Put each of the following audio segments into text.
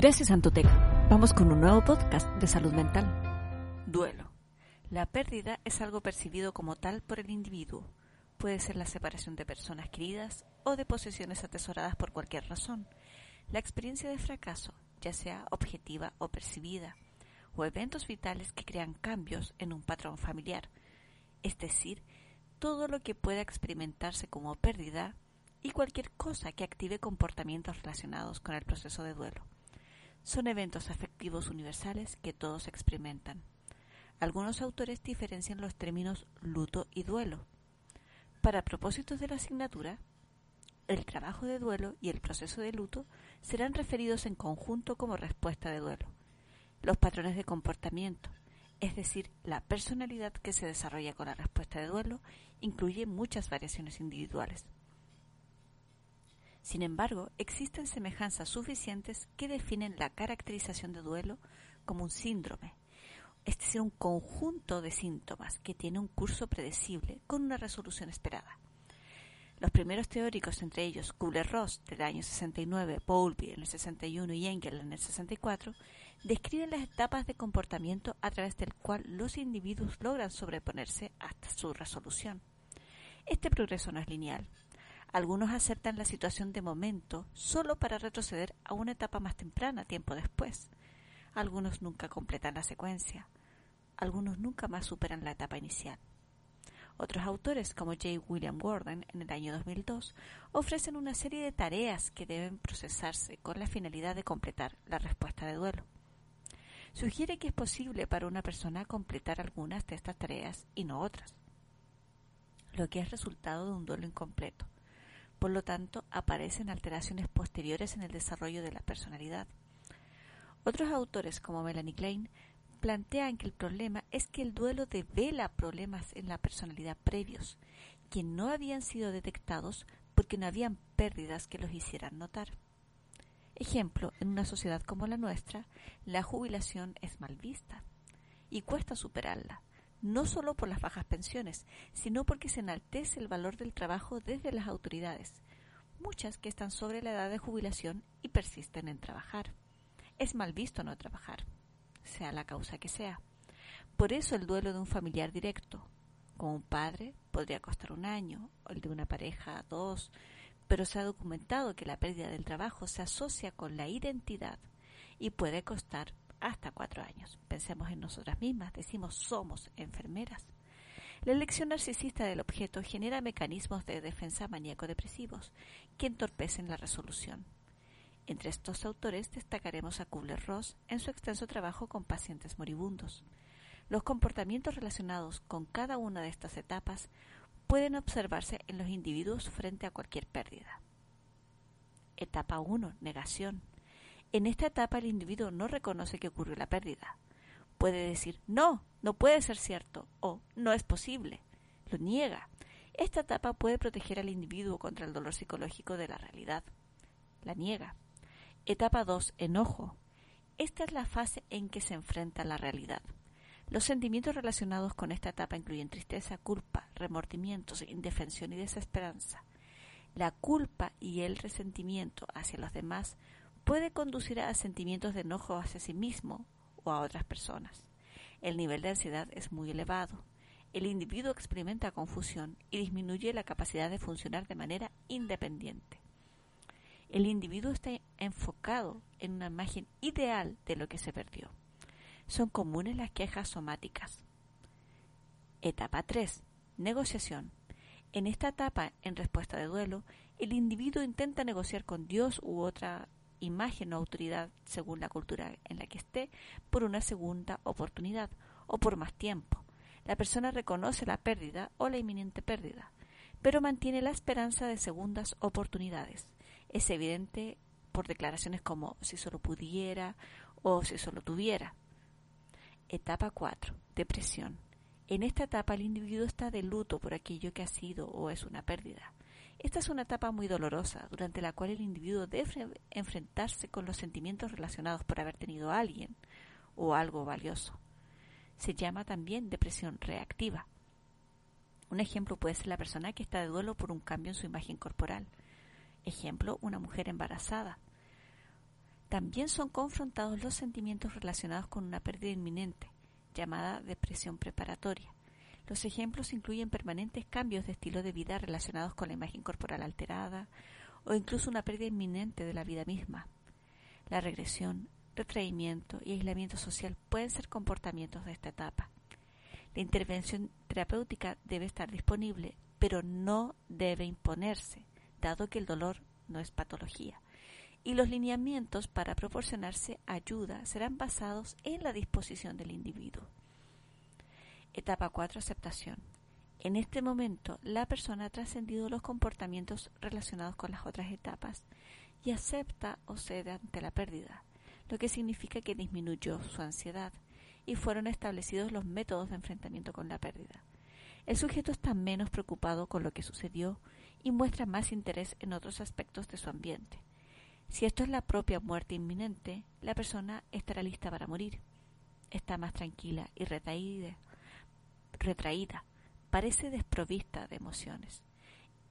Gracias, Antoteca. Vamos con un nuevo podcast de salud mental. Duelo. La pérdida es algo percibido como tal por el individuo. Puede ser la separación de personas queridas o de posesiones atesoradas por cualquier razón. La experiencia de fracaso, ya sea objetiva o percibida, o eventos vitales que crean cambios en un patrón familiar, es decir, todo lo que pueda experimentarse como pérdida y cualquier cosa que active comportamientos relacionados con el proceso de duelo son eventos afectivos universales que todos experimentan. Algunos autores diferencian los términos luto y duelo. Para propósitos de la asignatura, el trabajo de duelo y el proceso de luto serán referidos en conjunto como respuesta de duelo. Los patrones de comportamiento, es decir, la personalidad que se desarrolla con la respuesta de duelo, incluye muchas variaciones individuales. Sin embargo, existen semejanzas suficientes que definen la caracterización de duelo como un síndrome, es decir, un conjunto de síntomas que tiene un curso predecible con una resolución esperada. Los primeros teóricos, entre ellos Kubler-Ross del año 69, Bowlby en el 61 y Engel en el 64, describen las etapas de comportamiento a través del cual los individuos logran sobreponerse hasta su resolución. Este progreso no es lineal, algunos aceptan la situación de momento solo para retroceder a una etapa más temprana, tiempo después. Algunos nunca completan la secuencia. Algunos nunca más superan la etapa inicial. Otros autores, como J. William Gordon en el año 2002, ofrecen una serie de tareas que deben procesarse con la finalidad de completar la respuesta de duelo. Sugiere que es posible para una persona completar algunas de estas tareas y no otras, lo que es resultado de un duelo incompleto por lo tanto, aparecen alteraciones posteriores en el desarrollo de la personalidad. Otros autores, como Melanie Klein, plantean que el problema es que el duelo devela problemas en la personalidad previos, que no habían sido detectados porque no habían pérdidas que los hicieran notar. Ejemplo, en una sociedad como la nuestra, la jubilación es mal vista y cuesta superarla, no solo por las bajas pensiones, sino porque se enaltece el valor del trabajo desde las autoridades, muchas que están sobre la edad de jubilación y persisten en trabajar. Es mal visto no trabajar, sea la causa que sea. Por eso el duelo de un familiar directo, como un padre, podría costar un año, o el de una pareja dos, pero se ha documentado que la pérdida del trabajo se asocia con la identidad y puede costar hasta cuatro años. Pensemos en nosotras mismas, decimos somos enfermeras. La elección narcisista del objeto genera mecanismos de defensa maníaco-depresivos que entorpecen la resolución. Entre estos autores destacaremos a Kubler-Ross en su extenso trabajo con pacientes moribundos. Los comportamientos relacionados con cada una de estas etapas pueden observarse en los individuos frente a cualquier pérdida. Etapa 1. Negación. En esta etapa el individuo no reconoce que ocurrió la pérdida. Puede decir no, no puede ser cierto o no es posible. Lo niega. Esta etapa puede proteger al individuo contra el dolor psicológico de la realidad. La niega. Etapa 2. Enojo. Esta es la fase en que se enfrenta la realidad. Los sentimientos relacionados con esta etapa incluyen tristeza, culpa, remordimientos, indefensión y desesperanza. La culpa y el resentimiento hacia los demás puede conducir a sentimientos de enojo hacia sí mismo o a otras personas. El nivel de ansiedad es muy elevado. El individuo experimenta confusión y disminuye la capacidad de funcionar de manera independiente. El individuo está enfocado en una imagen ideal de lo que se perdió. Son comunes las quejas somáticas. Etapa 3. Negociación. En esta etapa, en respuesta de duelo, el individuo intenta negociar con Dios u otra imagen o autoridad, según la cultura en la que esté, por una segunda oportunidad o por más tiempo. La persona reconoce la pérdida o la inminente pérdida, pero mantiene la esperanza de segundas oportunidades. Es evidente por declaraciones como si solo pudiera o si solo tuviera. Etapa 4. Depresión. En esta etapa el individuo está de luto por aquello que ha sido o es una pérdida. Esta es una etapa muy dolorosa, durante la cual el individuo debe enfrentarse con los sentimientos relacionados por haber tenido a alguien o algo valioso. Se llama también depresión reactiva. Un ejemplo puede ser la persona que está de duelo por un cambio en su imagen corporal. Ejemplo, una mujer embarazada. También son confrontados los sentimientos relacionados con una pérdida inminente, llamada depresión preparatoria. Los ejemplos incluyen permanentes cambios de estilo de vida relacionados con la imagen corporal alterada o incluso una pérdida inminente de la vida misma. La regresión, retraimiento y aislamiento social pueden ser comportamientos de esta etapa. La intervención terapéutica debe estar disponible, pero no debe imponerse, dado que el dolor no es patología. Y los lineamientos para proporcionarse ayuda serán basados en la disposición del individuo. Etapa 4. Aceptación. En este momento, la persona ha trascendido los comportamientos relacionados con las otras etapas y acepta o cede ante la pérdida, lo que significa que disminuyó su ansiedad y fueron establecidos los métodos de enfrentamiento con la pérdida. El sujeto está menos preocupado con lo que sucedió y muestra más interés en otros aspectos de su ambiente. Si esto es la propia muerte inminente, la persona estará lista para morir. Está más tranquila y retraída, retraída, parece desprovista de emociones.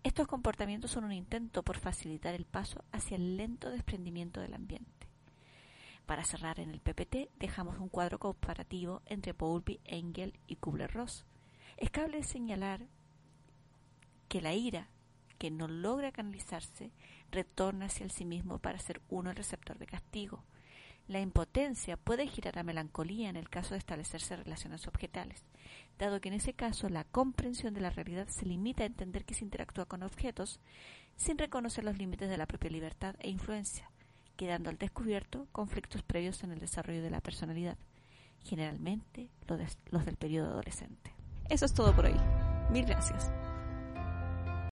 Estos comportamientos son un intento por facilitar el paso hacia el lento desprendimiento del ambiente. Para cerrar en el PPT dejamos un cuadro comparativo entre Bowlby, Engel y Kubler-Ross. Es cabe señalar que la ira que no logra canalizarse retorna hacia el sí mismo para ser uno el receptor de castigo. La impotencia puede girar a melancolía en el caso de establecerse relaciones objetales, dado que en ese caso la comprensión de la realidad se limita a entender que se interactúa con objetos sin reconocer los límites de la propia libertad e influencia, quedando al descubierto conflictos previos en el desarrollo de la personalidad, generalmente los, del periodo adolescente. Eso es todo por hoy. Mil gracias.